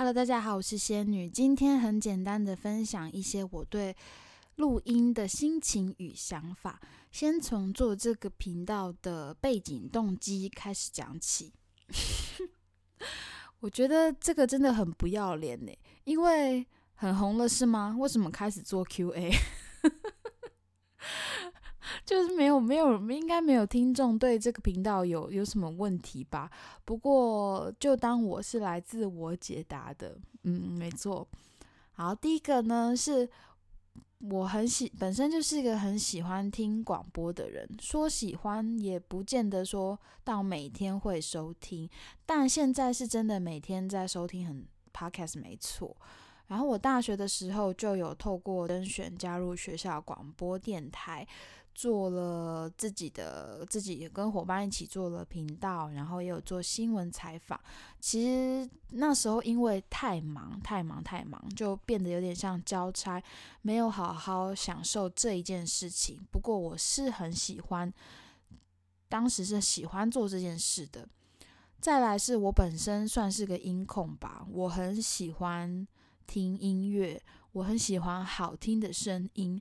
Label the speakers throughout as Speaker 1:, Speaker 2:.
Speaker 1: Hello，大家好，我是仙女。今天很简单的分享一些我对录音的心情与想法。先从做这个频道的背景动机开始讲起。我觉得这个真的很不要脸呢，因为很红了是吗？为什么开始做 Q&A？就是没有没有，应该没有听众对这个频道有有什么问题吧？不过就当我是来自我解答的，嗯，没错。好，第一个呢是我很喜，本身就是一个很喜欢听广播的人。说喜欢也不见得说到每天会收听，但现在是真的每天在收听很 podcast 没错。然后我大学的时候就有透过甄选加入学校广播电台。做了自己的，自己也跟伙伴一起做了频道，然后也有做新闻采访。其实那时候因为太忙、太忙、太忙，就变得有点像交差，没有好好享受这一件事情。不过我是很喜欢，当时是喜欢做这件事的。再来是我本身算是个音控吧，我很喜欢听音乐，我很喜欢好听的声音。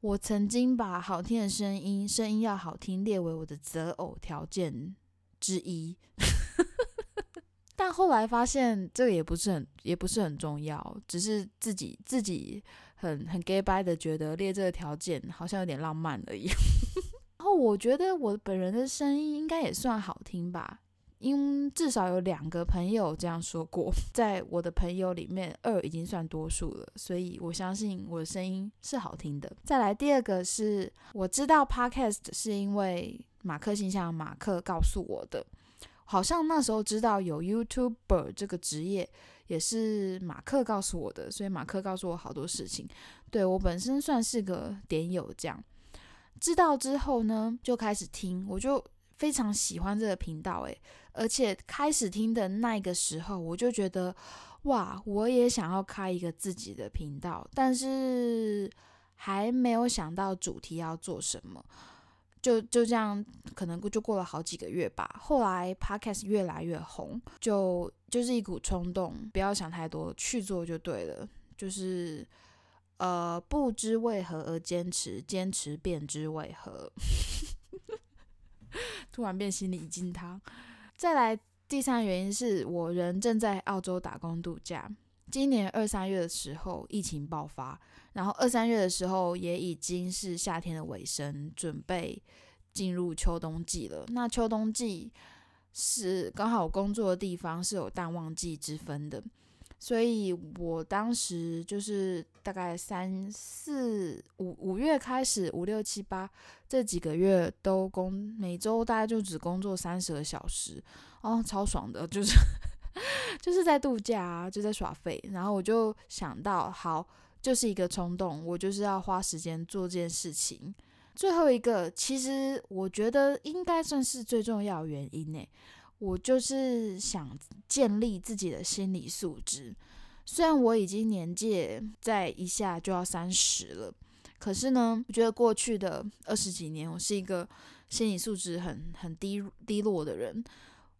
Speaker 1: 我曾经把好听的声音，声音要好听列为我的择偶条件之一，但后来发现这个也不是很，也不是很重要，只是自己自己很很 gay by 的觉得列这个条件好像有点浪漫而已。然后我觉得我本人的声音应该也算好听吧。因至少有两个朋友这样说过，在我的朋友里面，二已经算多数了，所以我相信我的声音是好听的。再来第二个是，我知道 podcast 是因为马克信箱马克告诉我的，好像那时候知道有 YouTuber 这个职业也是马克告诉我的，所以马克告诉我好多事情。对我本身算是个点友，这样知道之后呢，就开始听，我就。非常喜欢这个频道，诶，而且开始听的那个时候，我就觉得，哇，我也想要开一个自己的频道，但是还没有想到主题要做什么，就就这样，可能就过了好几个月吧。后来 Podcast 越来越红，就就是一股冲动，不要想太多，去做就对了。就是，呃，不知为何而坚持，坚持便知为何。突然变心理鸡汤。再来，第三个原因是我人正在澳洲打工度假。今年二三月的时候，疫情爆发，然后二三月的时候也已经是夏天的尾声，准备进入秋冬季了。那秋冬季是刚好工作的地方是有淡旺季之分的。所以我当时就是大概三四五五月开始，五六七八这几个月都工，每周大概就只工作三十个小时，哦，超爽的，就是 就是在度假啊，就在耍废。然后我就想到，好，就是一个冲动，我就是要花时间做这件事情。最后一个，其实我觉得应该算是最重要原因呢。我就是想建立自己的心理素质。虽然我已经年纪在一下就要三十了，可是呢，我觉得过去的二十几年，我是一个心理素质很很低低落的人。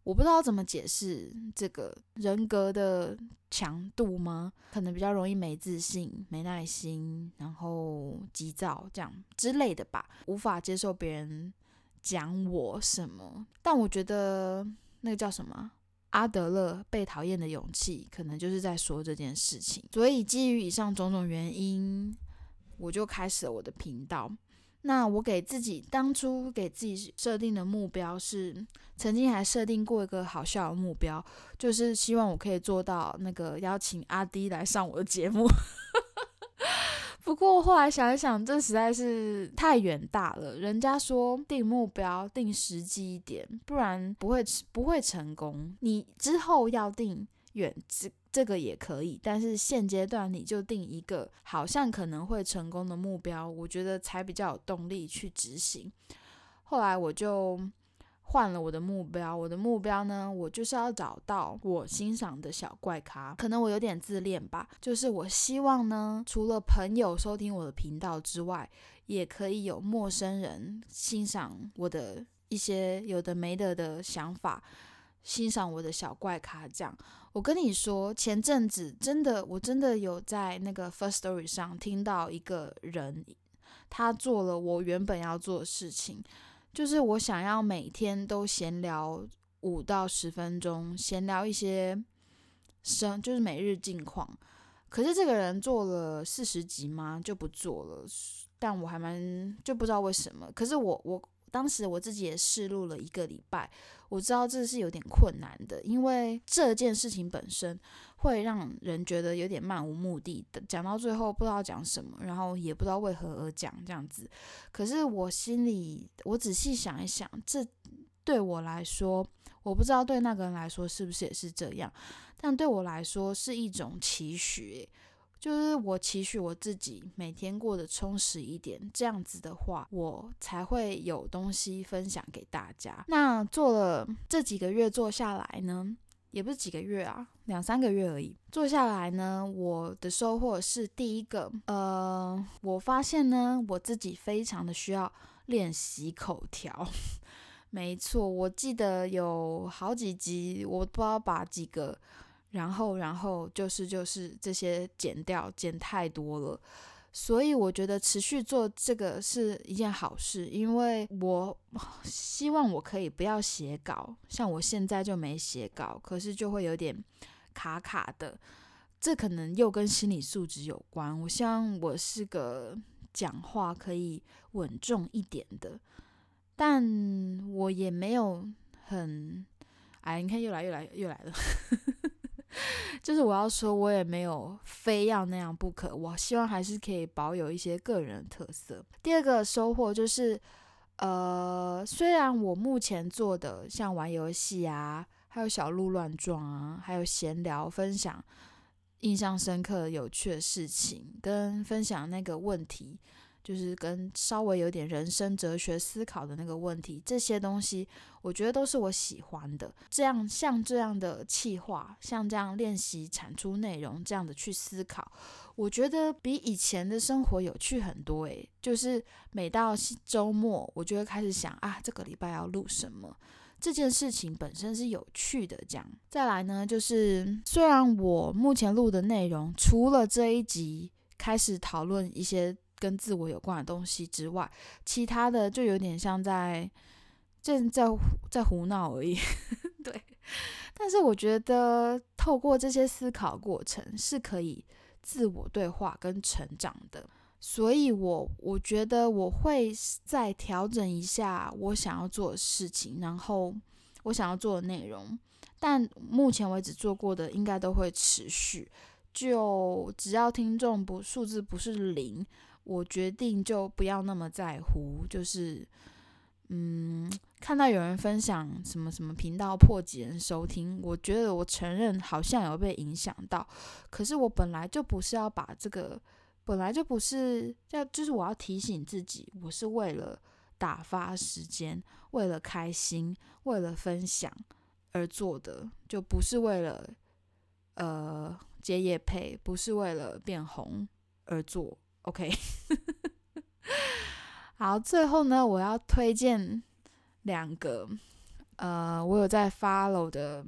Speaker 1: 我不知道怎么解释这个人格的强度吗？可能比较容易没自信、没耐心，然后急躁这样之类的吧。无法接受别人讲我什么，但我觉得。那个叫什么？阿德勒被讨厌的勇气，可能就是在说这件事情。所以基于以上种种原因，我就开始了我的频道。那我给自己当初给自己设定的目标是，曾经还设定过一个好笑的目标，就是希望我可以做到那个邀请阿迪来上我的节目。不过后来想一想，这实在是太远大了。人家说定目标定实际一点，不然不会不会成功。你之后要定远这这个也可以，但是现阶段你就定一个好像可能会成功的目标，我觉得才比较有动力去执行。后来我就。换了我的目标，我的目标呢，我就是要找到我欣赏的小怪咖。可能我有点自恋吧，就是我希望呢，除了朋友收听我的频道之外，也可以有陌生人欣赏我的一些有的没的的想法，欣赏我的小怪咖这样。我跟你说，前阵子真的，我真的有在那个 First Story 上听到一个人，他做了我原本要做的事情，就是我想要每天都闲聊五到十分钟，闲聊一些生，就是每日近况。可是这个人做了四十集吗？就不做了。但我还蛮就不知道为什么。可是我我当时我自己也试录了一个礼拜。我知道这是有点困难的，因为这件事情本身会让人觉得有点漫无目的的，讲到最后不知道讲什么，然后也不知道为何而讲这样子。可是我心里，我仔细想一想，这对我来说，我不知道对那个人来说是不是也是这样，但对我来说是一种期许。就是我期许我自己每天过得充实一点，这样子的话，我才会有东西分享给大家。那做了这几个月做下来呢，也不是几个月啊，两三个月而已。做下来呢，我的收获是第一个，呃，我发现呢，我自己非常的需要练习口条。没错，我记得有好几集，我不知道把几个。然后，然后就是就是这些剪掉，剪太多了，所以我觉得持续做这个是一件好事，因为我希望我可以不要写稿，像我现在就没写稿，可是就会有点卡卡的，这可能又跟心理素质有关。我希望我是个讲话可以稳重一点的，但我也没有很，哎，你看又来又来又来了。就是我要说，我也没有非要那样不可。我希望还是可以保有一些个人特色。第二个收获就是，呃，虽然我目前做的像玩游戏啊，还有小鹿乱撞啊，还有闲聊分享印象深刻、有趣的事情，跟分享那个问题。就是跟稍微有点人生哲学思考的那个问题，这些东西我觉得都是我喜欢的。这样像这样的气话，像这样练习产出内容，这样的去思考，我觉得比以前的生活有趣很多。诶，就是每到周末，我就会开始想啊，这个礼拜要录什么？这件事情本身是有趣的。这样再来呢，就是虽然我目前录的内容，除了这一集开始讨论一些。跟自我有关的东西之外，其他的就有点像在正在在胡闹而已。对，但是我觉得透过这些思考过程是可以自我对话跟成长的，所以我我觉得我会再调整一下我想要做的事情，然后我想要做的内容，但目前为止做过的应该都会持续。就只要听众不数字不是零。我决定就不要那么在乎，就是，嗯，看到有人分享什么什么频道破几人收听，我觉得我承认好像有被影响到，可是我本来就不是要把这个，本来就不是要，就是我要提醒自己，我是为了打发时间，为了开心，为了分享而做的，就不是为了呃接业配，不是为了变红而做。OK，好，最后呢，我要推荐两个，呃，我有在 follow 的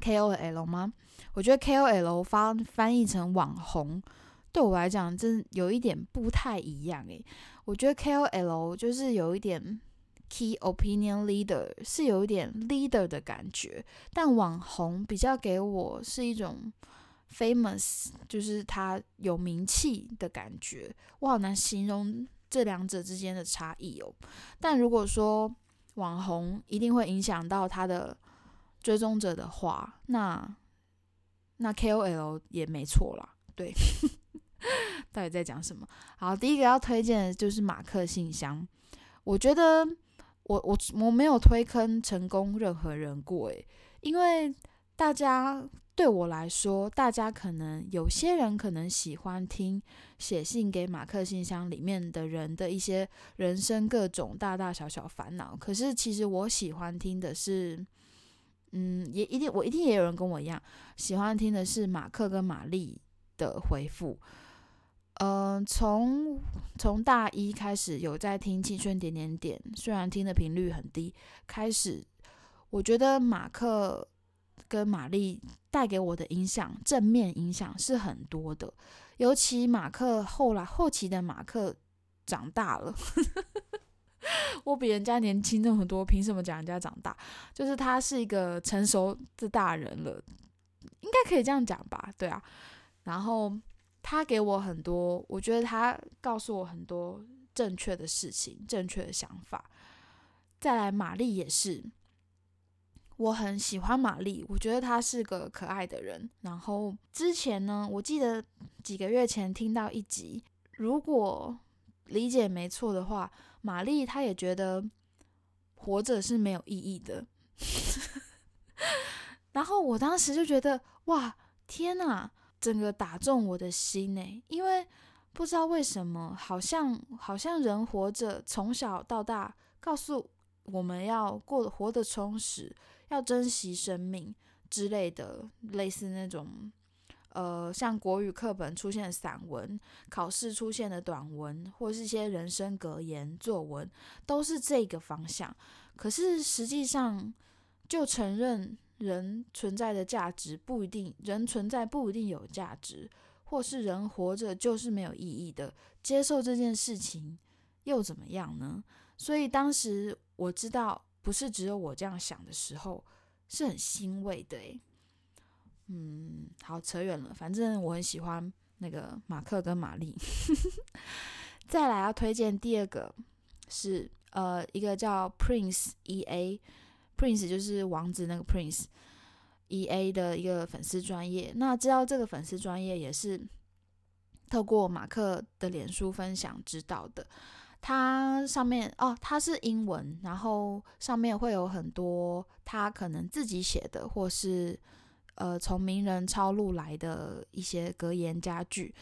Speaker 1: KOL 吗？我觉得 KOL 翻翻译成网红，对我来讲真有一点不太一样诶。我觉得 KOL 就是有一点 Key Opinion Leader，是有一点 leader 的感觉，但网红比较给我是一种。Famous 就是他有名气的感觉，我好难形容这两者之间的差异哦。但如果说网红一定会影响到他的追踪者的话，那那 KOL 也没错啦。对，到底在讲什么？好，第一个要推荐的就是马克信箱。我觉得我我我没有推坑成功任何人过诶，因为大家。对我来说，大家可能有些人可能喜欢听写信给马克信箱里面的人的一些人生各种大大小小烦恼。可是其实我喜欢听的是，嗯，也一定我一定也有人跟我一样喜欢听的是马克跟玛丽的回复。嗯，从从大一开始有在听青春点点点，虽然听的频率很低，开始。我觉得马克跟玛丽带给我的影响，正面影响是很多的。尤其马克后来后期的马克长大了，我比人家年轻那么多，凭什么讲人家长大？就是他是一个成熟的大人了，应该可以这样讲吧？对啊。然后他给我很多，我觉得他告诉我很多正确的事情，正确的想法。再来，玛丽也是。我很喜欢玛丽，我觉得她是个可爱的人。然后之前呢，我记得几个月前听到一集，如果理解没错的话，玛丽她也觉得活着是没有意义的。然后我当时就觉得，哇，天哪，整个打中我的心呢！因为不知道为什么，好像好像人活着从小到大，告诉我们要过活得充实。要珍惜生命之类的，类似那种，呃，像国语课本出现的散文，考试出现的短文，或是一些人生格言作文，都是这个方向。可是实际上，就承认人存在的价值不一定，人存在不一定有价值，或是人活着就是没有意义的，接受这件事情又怎么样呢？所以当时我知道。不是只有我这样想的时候，是很欣慰的嗯，好，扯远了。反正我很喜欢那个马克跟玛丽。再来要推荐第二个是呃一个叫 Prince E A，Prince 就是王子那个 Prince E A 的一个粉丝专业。那知道这个粉丝专业也是透过马克的脸书分享知道的。它上面哦，它是英文，然后上面会有很多他可能自己写的，或是呃从名人抄录来的一些格言佳句。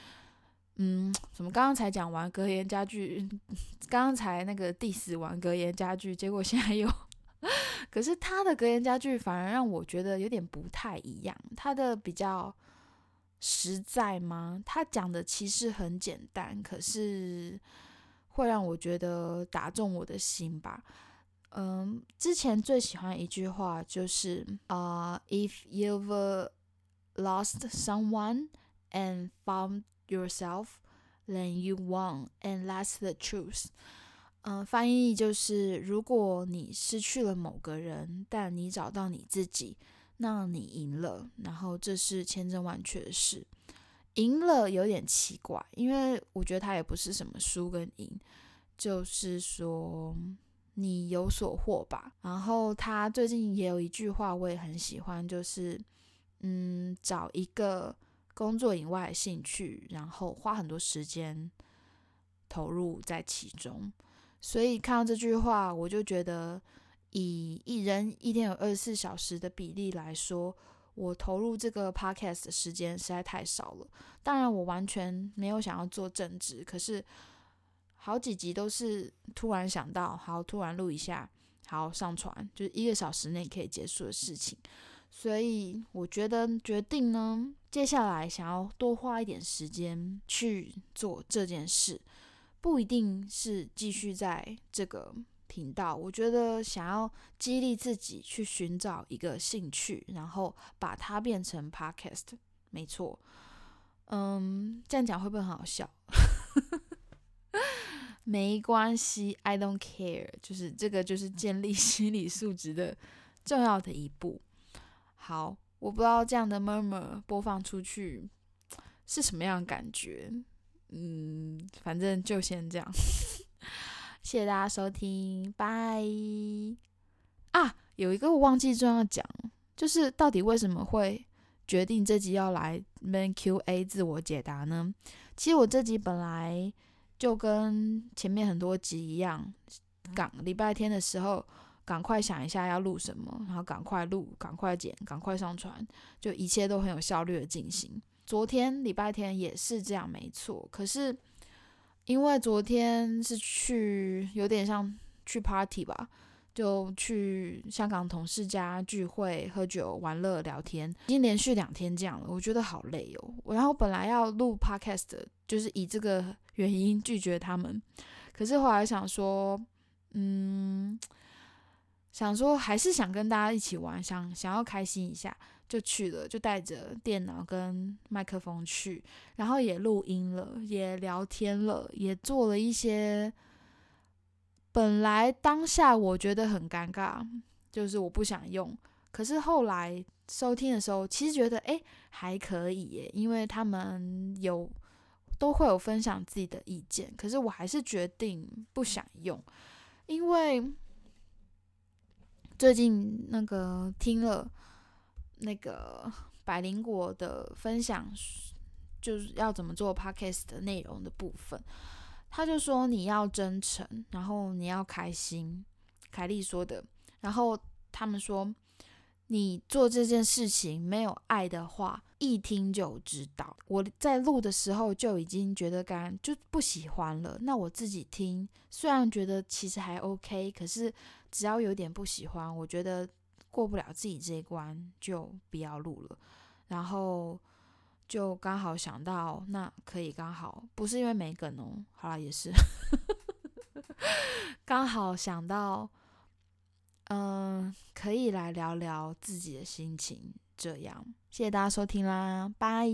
Speaker 1: 嗯，怎么刚刚才讲完格言佳句，刚刚才那个第死完格言佳句，结果现在又，可是他的格言佳句反而让我觉得有点不太一样，他的比较实在吗？他讲的其实很简单，可是。会让我觉得打中我的心吧。嗯，之前最喜欢一句话就是啊，If you've lost someone and found yourself, then you won, and that's the truth。嗯，翻译就是如果你失去了某个人，但你找到你自己，那你赢了。然后这是千真万确的事。赢了有点奇怪，因为我觉得他也不是什么输跟赢，就是说你有所获吧。然后他最近也有一句话我也很喜欢，就是嗯，找一个工作以外的兴趣，然后花很多时间投入在其中。所以看到这句话，我就觉得以一人一天有二十四小时的比例来说。我投入这个 podcast 的时间实在太少了。当然，我完全没有想要做正职，可是好几集都是突然想到，好突然录一下，好上传，就是一个小时内可以结束的事情。所以我觉得决定呢，接下来想要多花一点时间去做这件事，不一定是继续在这个。频道，我觉得想要激励自己去寻找一个兴趣，然后把它变成 podcast，没错。嗯，这样讲会不会很好笑？没关系，I don't care。就是这个，就是建立 心理素质的重要的一步。好，我不知道这样的 murmur 播放出去是什么样感觉。嗯，反正就先这样。谢谢大家收听，拜啊！有一个我忘记重要讲，就是到底为什么会决定这集要来 Man Q&A 自我解答呢？其实我这集本来就跟前面很多集一样，赶礼拜天的时候赶快想一下要录什么，然后赶快录、赶快剪、赶快上传，就一切都很有效率的进行。昨天礼拜天也是这样，没错。可是。因为昨天是去有点像去 party 吧，就去香港同事家聚会、喝酒、玩乐、聊天，已经连续两天这样了，我觉得好累哦。然后本来要录 podcast，就是以这个原因拒绝他们，可是后来想说，嗯，想说还是想跟大家一起玩，想想要开心一下，就去了，就带着电脑跟麦克风去，然后也录音了，也聊天了，也做了一些。本来当下我觉得很尴尬，就是我不想用，可是后来收听的时候，其实觉得诶还可以耶，因为他们有都会有分享自己的意见，可是我还是决定不想用，因为最近那个听了那个 百灵果的分享，就是要怎么做 podcast 的内容的部分。他就说你要真诚，然后你要开心。凯莉说的。然后他们说你做这件事情没有爱的话，一听就知道。我在录的时候就已经觉得干就不喜欢了。那我自己听，虽然觉得其实还 OK，可是只要有点不喜欢，我觉得过不了自己这一关，就不要录了。然后。就刚好想到，那可以刚好不是因为没梗哦，好了也是，刚好想到，嗯，可以来聊聊自己的心情，这样，谢谢大家收听啦，拜。